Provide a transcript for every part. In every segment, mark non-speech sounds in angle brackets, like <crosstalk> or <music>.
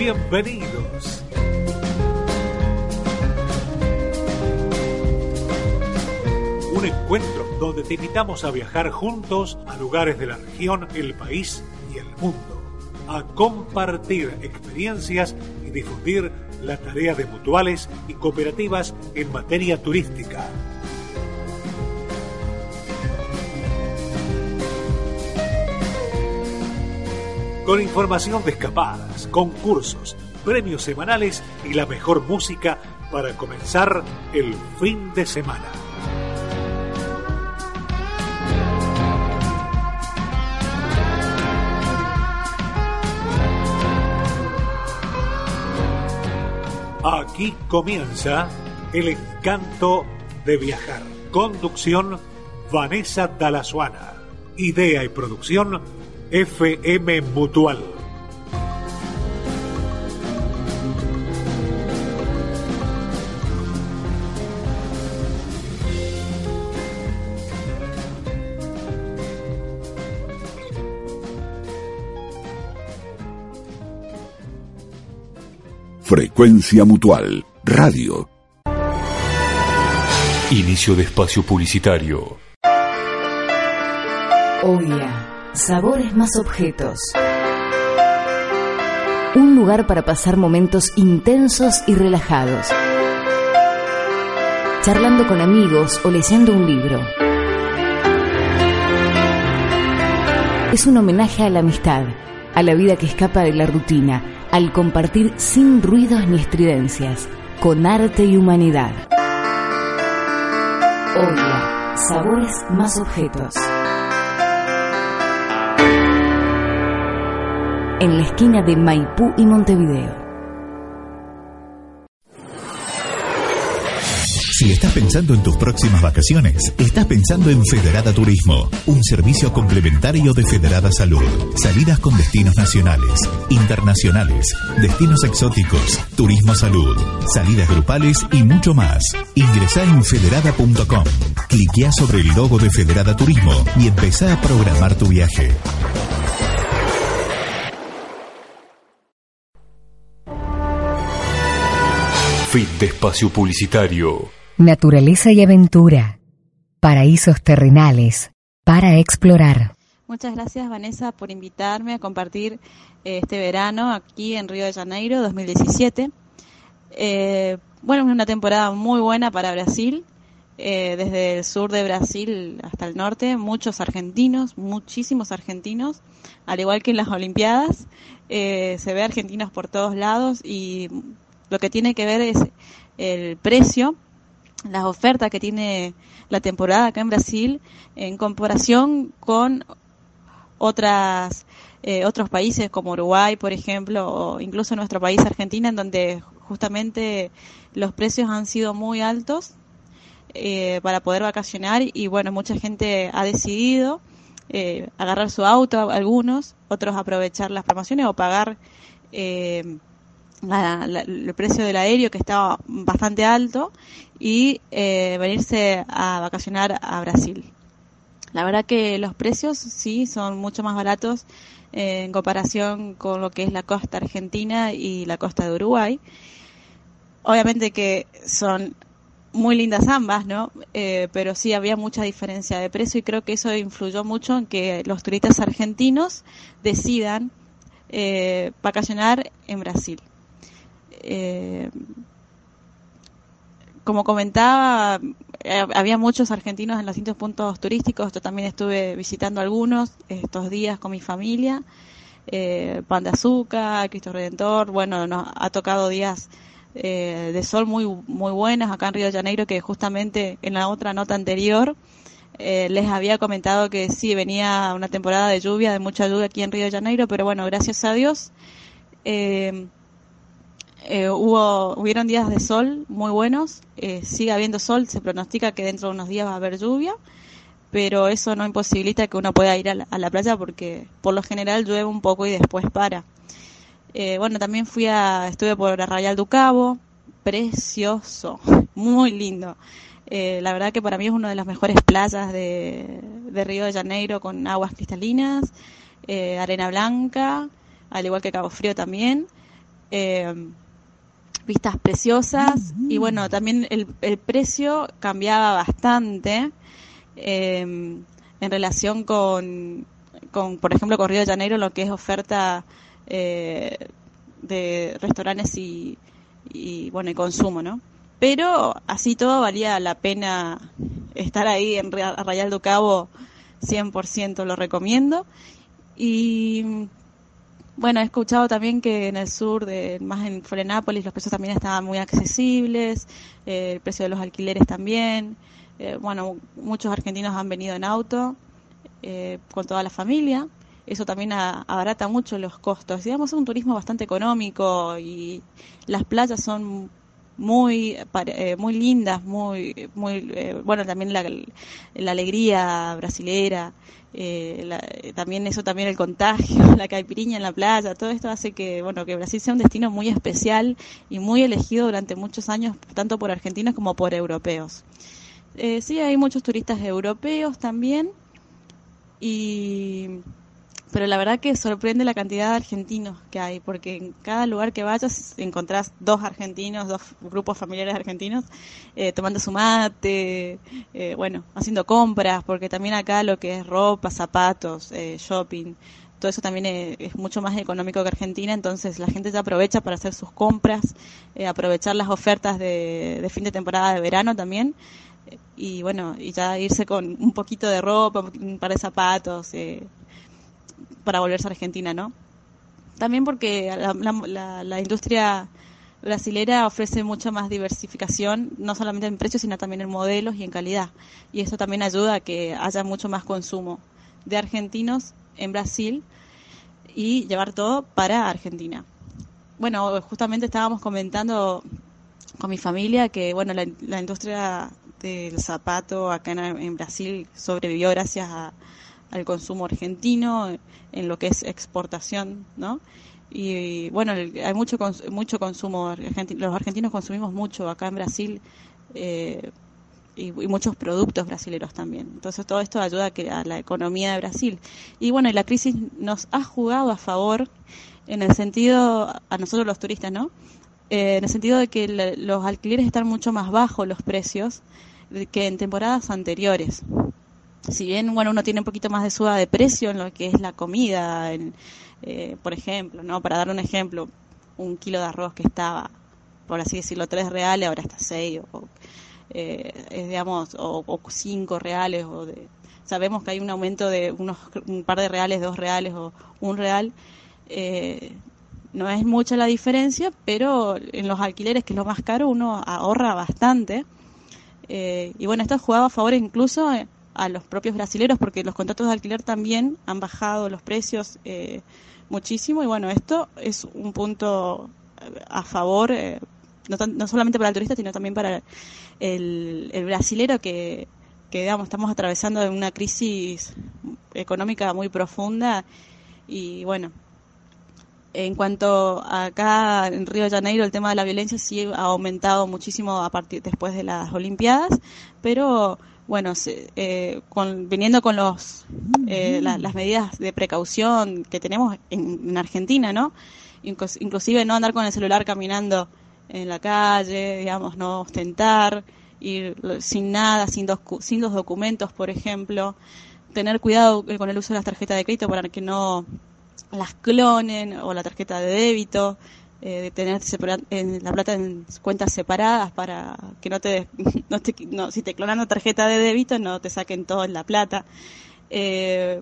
Bienvenidos. Un encuentro donde te invitamos a viajar juntos a lugares de la región, el país y el mundo, a compartir experiencias y difundir la tarea de mutuales y cooperativas en materia turística. Con información de escapadas, concursos, premios semanales y la mejor música para comenzar el fin de semana. Aquí comienza el encanto de viajar. Conducción Vanessa Dalazuana. Idea y producción FM Mutual. Frecuencia Mutual, Radio. Inicio de espacio publicitario. Oya, sabores más objetos. Un lugar para pasar momentos intensos y relajados. Charlando con amigos o leyendo un libro. Es un homenaje a la amistad, a la vida que escapa de la rutina, al compartir sin ruidos ni estridencias, con arte y humanidad. Oya, sabores más objetos. En la esquina de Maipú y Montevideo. Si estás pensando en tus próximas vacaciones, estás pensando en Federada Turismo, un servicio complementario de Federada Salud. Salidas con destinos nacionales, internacionales, destinos exóticos, turismo salud, salidas grupales y mucho más. Ingresá en federada.com, cliquea sobre el logo de Federada Turismo y empezá a programar tu viaje. Fin de espacio publicitario. Naturaleza y aventura. Paraísos terrenales para explorar. Muchas gracias Vanessa por invitarme a compartir eh, este verano aquí en Río de Janeiro 2017. Eh, bueno, es una temporada muy buena para Brasil. Eh, desde el sur de Brasil hasta el norte, muchos argentinos, muchísimos argentinos, al igual que en las Olimpiadas, se ve argentinos por todos lados y lo que tiene que ver es el precio las ofertas que tiene la temporada acá en Brasil en comparación con otras eh, otros países como Uruguay, por ejemplo, o incluso nuestro país Argentina, en donde justamente los precios han sido muy altos eh, para poder vacacionar. Y bueno, mucha gente ha decidido eh, agarrar su auto, algunos, otros aprovechar las promociones o pagar el precio del aéreo que estaba bastante alto y eh, venirse a vacacionar a Brasil. La verdad que los precios sí son mucho más baratos eh, en comparación con lo que es la costa argentina y la costa de Uruguay. Obviamente que son muy lindas ambas, ¿no? Eh, pero sí había mucha diferencia de precio y creo que eso influyó mucho en que los turistas argentinos decidan vacacionar en Brasil eh, como comentaba, eh, había muchos argentinos en los distintos puntos turísticos. Yo también estuve visitando algunos estos días con mi familia. Eh, Pan de Azúcar, Cristo Redentor. Bueno, nos ha tocado días eh, de sol muy, muy buenas acá en Río de Janeiro, que justamente en la otra nota anterior eh, les había comentado que sí, venía una temporada de lluvia, de mucha lluvia aquí en Río de Janeiro, pero bueno, gracias a Dios eh, eh, hubo, hubieron días de sol muy buenos, sigue habiendo sol, se pronostica que dentro de unos días va a haber lluvia, pero eso no imposibilita que uno pueda ir a la, playa porque por lo general llueve un poco y después para. bueno, también fui a, estuve por Arrayal do Cabo, precioso, <laughs> muy lindo. Eh, la verdad que para mí es una de las mejores playas de, Río de Janeiro con aguas cristalinas, eh, arena blanca, al igual que Cabo Frío también. Eh, vistas preciosas y bueno, también el, precio cambiaba bastante en relación con, con, por ejemplo, con Río de Janeiro, lo que es oferta de restaurantes y, y, bueno, y consumo, ¿no? Pero así todo valía la pena estar ahí en Arrayal do Cabo, 100% lo recomiendo. Y bueno, he escuchado también que en el sur, de, más en Florenápolis, los precios también estaban muy accesibles, eh, el precio de los alquileres también. Eh, bueno, muchos argentinos han venido en auto eh, con toda la familia. Eso también abarata mucho los costos. Digamos, es un turismo bastante económico y las playas son muy eh, muy lindas, muy muy eh, bueno también la, la alegría brasilera, eh, también eso también el contagio, <laughs> la caipirinha en la playa, todo esto hace que bueno que Brasil sea un destino muy especial y muy elegido durante muchos años tanto por argentinos como por europeos. sí hay muchos turistas europeos también y pero la verdad que sorprende la cantidad de argentinos que hay, porque en cada lugar que vayas encontrás dos argentinos, dos grupos familiares argentinos, eh, tomando su mate, eh, bueno, haciendo compras, porque también acá lo que es ropa, zapatos, eh, shopping, todo eso también es, mucho más económico que Argentina, entonces la gente ya aprovecha para hacer sus compras, aprovechar las ofertas de, de fin de temporada de verano también y bueno, y ya irse con un poquito de ropa, un par de zapatos, eh, para volverse a Argentina, ¿no? También porque la, industria brasilera ofrece mucha más diversificación, no solamente en precios, sino también en modelos y en calidad. Y eso también ayuda a que haya mucho más consumo de argentinos en Brasil y llevar todo para Argentina. Bueno, justamente estábamos comentando con mi familia que, bueno, la, industria del zapato acá en Brasil sobrevivió gracias a, al consumo argentino en lo que es exportación, ¿no? Y bueno, hay mucho mucho consumo, los argentinos consumimos mucho acá en Brasil eh, y, muchos productos brasileños también. Entonces todo esto ayuda a, que, a la economía de Brasil. Y bueno, y la crisis nos ha jugado a favor en el sentido, a nosotros los turistas, ¿no? Eh, en el sentido de que los alquileres están mucho más bajos los precios que en temporadas anteriores si bien bueno uno tiene un poquito más de suba de precio en lo que es la comida, eh, por ejemplo, no para dar un ejemplo, un kilo de arroz que estaba, por así decirlo, tres reales, ahora está seis, o, eh, digamos, o, cinco reales, o de, sabemos que hay un aumento de unos un par de reales, dos reales o un real. Eh, no es mucha la diferencia, pero en los alquileres, que es lo más caro, uno ahorra bastante. y bueno, esto ha jugado a favor incluso a los propios brasileros porque los contratos de alquiler también han bajado los precios eh, muchísimo. Y bueno, esto es un punto eh, a favor, eh, no, solamente para el turista, sino también para el, el brasilero que, que, digamos, estamos atravesando una crisis económica muy profunda. Y bueno, en cuanto acá en Río de Janeiro el tema de la violencia sí ha aumentado muchísimo a partir después de las Olimpiadas, pero bueno, eh, con, viniendo con los, eh, las medidas de precaución que tenemos en, Argentina, ¿no? inclusive no andar con el celular caminando en la calle, digamos, no ostentar, ir sin nada, sin, dos, sin los documentos, por ejemplo, tener cuidado con el uso de las tarjetas de crédito para que no las clonen o la tarjeta de débito, eh, de tener en la plata en cuentas separadas para que no te, <laughs> no si te clonan una tarjeta de débito no te saquen todo en la plata. Eh,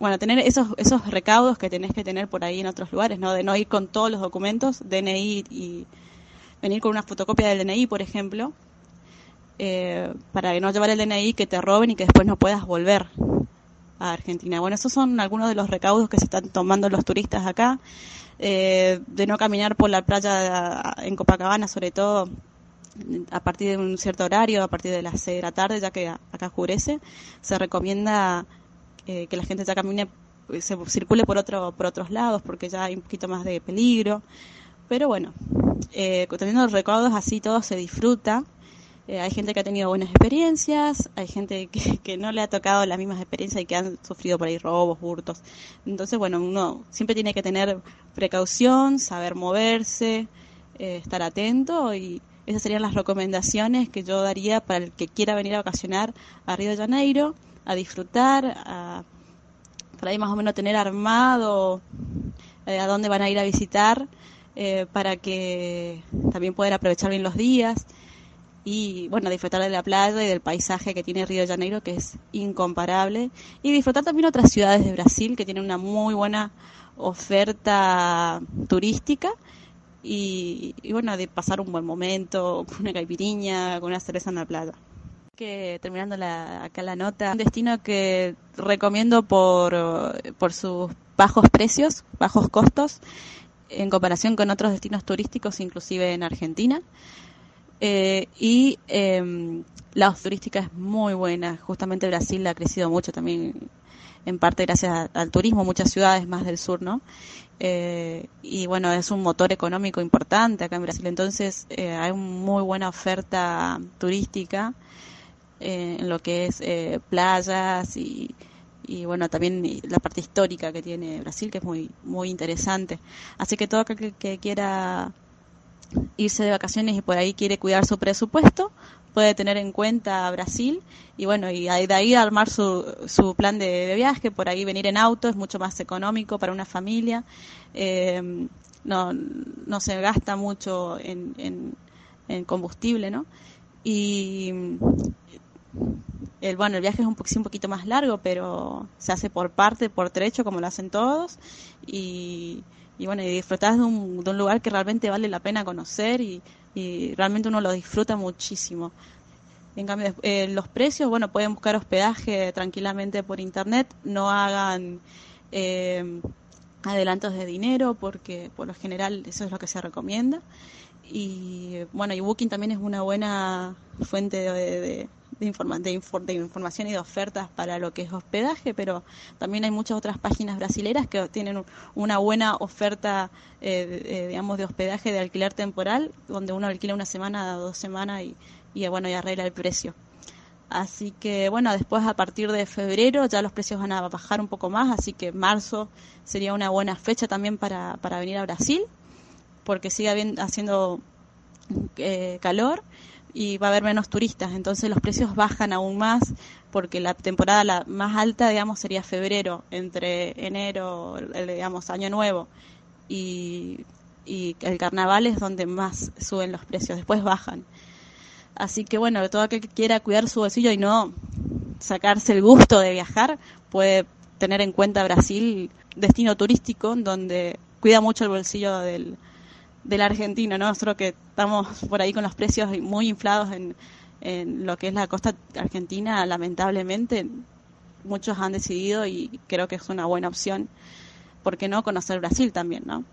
bueno, tener esos, esos recaudos que tenés que tener por ahí en otros lugares, ¿no? De no ir con todos los documentos, DNI y venir con una fotocopia del DNI, por ejemplo, eh, para no llevar el DNI que te roben y que después no puedas volver a Argentina. Bueno, esos son algunos de los recaudos que se están tomando los turistas acá, eh, de no caminar por la playa en Copacabana, sobre todo a partir de un cierto horario, a partir de las 6 de la tarde, ya que acá oscurece, se recomienda eh, que la gente ya camine, se circule por, otro, por otros lados, porque ya hay un poquito más de peligro. Pero bueno, eh, teniendo los recaudos así todo se disfruta. Eh, hay gente que ha tenido buenas experiencias, hay gente que, <laughs> que, no le ha tocado las mismas experiencias y que han sufrido por ahí robos, hurtos. Entonces, bueno, uno siempre tiene que tener precaución, saber moverse, eh, estar atento y esas serían las recomendaciones que yo daría para el que quiera venir a vacacionar a Río de Janeiro, a disfrutar, a, para ahí más o menos tener armado eh, a dónde van a ir a visitar para que también puedan aprovechar bien los días y bueno, disfrutar de la playa y del paisaje que tiene Río de Janeiro, que es incomparable, y disfrutar también otras ciudades de Brasil que tienen una muy buena oferta turística y, bueno, de pasar un buen momento con una caipiriña, con una cerveza en la playa. Que terminando la, acá la nota, un destino que recomiendo por, por sus bajos precios, bajos costos en comparación con otros destinos turísticos, inclusive en Argentina. Eh, y eh, la turística es muy buena. Justamente Brasil ha crecido mucho también, en parte gracias al turismo, muchas ciudades más del sur, ¿no? Eh, y bueno, es un motor económico importante acá en Brasil. Entonces, eh, hay muy buena oferta turística eh, en lo que es eh, playas y, y bueno, también la parte histórica que tiene Brasil, que es muy, muy interesante. Así que todo aquel que, quiera irse de vacaciones y por ahí quiere cuidar su presupuesto, puede tener en cuenta Brasil y bueno, y de ahí armar su, su plan de, viaje, por ahí venir en auto es mucho más económico para una familia, eh, no, no se gasta mucho en, en, en combustible, ¿no? Y el, bueno, el viaje es un, un poquito más largo, pero se hace por parte, por trecho, como lo hacen todos. Y, y bueno, y disfrutar de un, de un lugar que realmente vale la pena conocer y, y realmente uno lo disfruta muchísimo. En cambio, eh, los precios, bueno, pueden buscar hospedaje tranquilamente por internet, no hagan eh, adelantos de dinero porque por lo general eso es lo que se recomienda. Y bueno, y Booking también es una buena fuente de, de, informa de, infor de, información y de ofertas para lo que es hospedaje, pero también hay muchas otras páginas brasileras que tienen una buena oferta, eh, de, digamos, de hospedaje de alquiler temporal, donde uno alquila una semana, dos semanas y, y bueno, y arregla el precio. Así que bueno, después a partir de febrero ya los precios van a bajar un poco más, así que marzo sería una buena fecha también para, para venir a Brasil porque sigue haciendo eh, calor y va a haber menos turistas, entonces los precios bajan aún más porque la temporada la más alta, digamos, sería febrero, entre enero, digamos, año nuevo y, y el carnaval es donde más suben los precios, después bajan. Así que bueno, todo aquel que quiera cuidar su bolsillo y no sacarse el gusto de viajar, puede tener en cuenta Brasil, destino turístico, donde cuida mucho el bolsillo del, del argentino, ¿no? Nosotros que estamos por ahí con los precios muy inflados en, en lo que es la costa argentina, lamentablemente muchos han decidido y creo que es una buena opción, ¿por qué no conocer Brasil también, ¿no?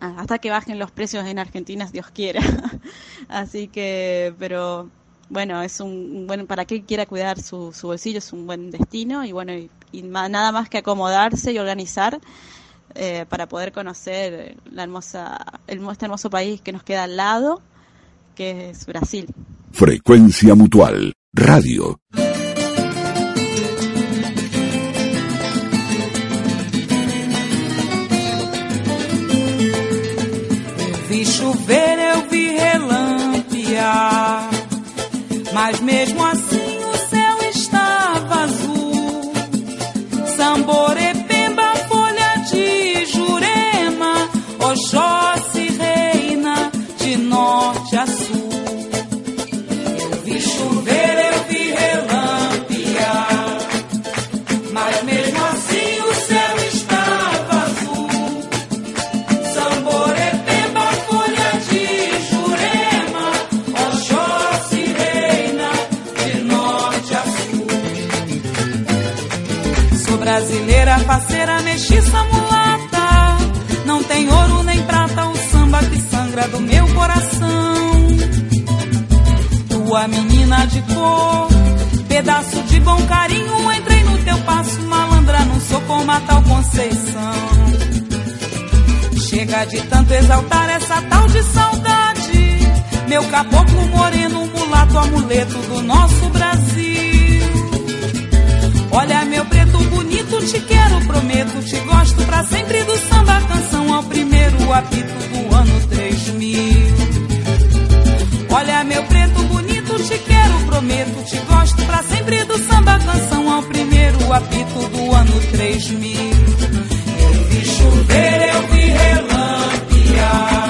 Hasta que bajen los precios en Argentina, Dios quiera. <laughs> Así que, pero bueno, es un buen, para quien quiera cuidar su, su bolsillo, es un buen destino y bueno, y, y nada más que acomodarse y organizar eh, para poder conocer la hermosa, el, este hermoso país que nos queda al lado, que es Brasil. Frecuencia Mutual, Radio. Vi chover, eu vi relampear, mas mesmo assim pedaço de bom carinho, entrei no teu passo, malandra, não sou como a tal Conceição. Chega de tanto exaltar essa tal de saudade, meu caboclo moreno, mulato, amuleto do nosso Brasil. Olha, meu preto bonito, te quero, prometo, te gosto pra sempre do samba canção ao primeiro apito te quero, prometo, te gosto pra sempre do samba canção ao primeiro apito do ano 3000. Eu vi chover, eu vi relampear,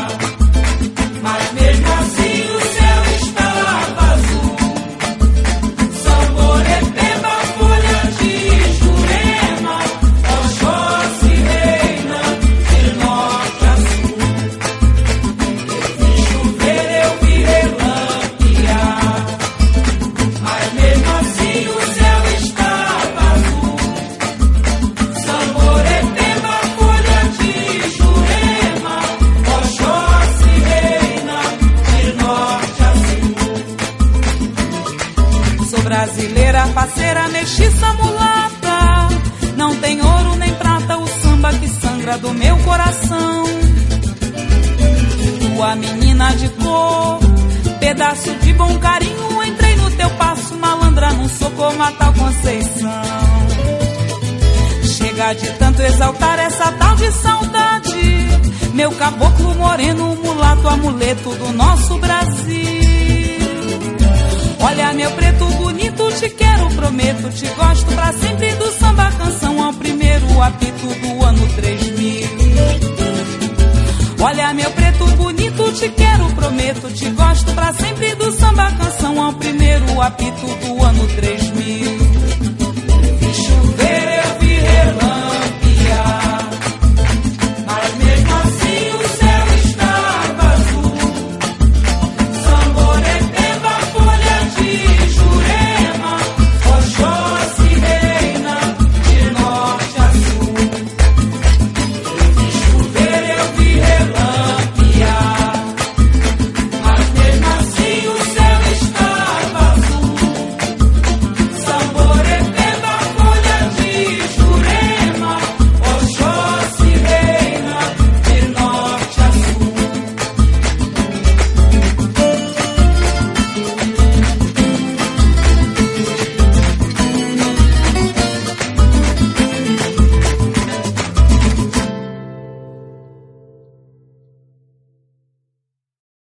brasileira, parceira, mestiça, mulata. Não tem ouro nem prata, o samba que sangra do meu coração. Tua menina de cor, pedaço de bom carinho. Entrei no teu passo, malandra, não sou como a tal Conceição. Chega de tanto exaltar essa tal de saudade. Meu caboclo moreno, mulato, amuleto do nosso Brasil. Olha, meu preto bonito, te quero, prometo, te gosto pra sempre do samba canção ao primeiro apito do ano 3000. Olha, meu preto bonito, te quero, prometo, te gosto pra sempre do samba canção ao primeiro apito do ano 3000.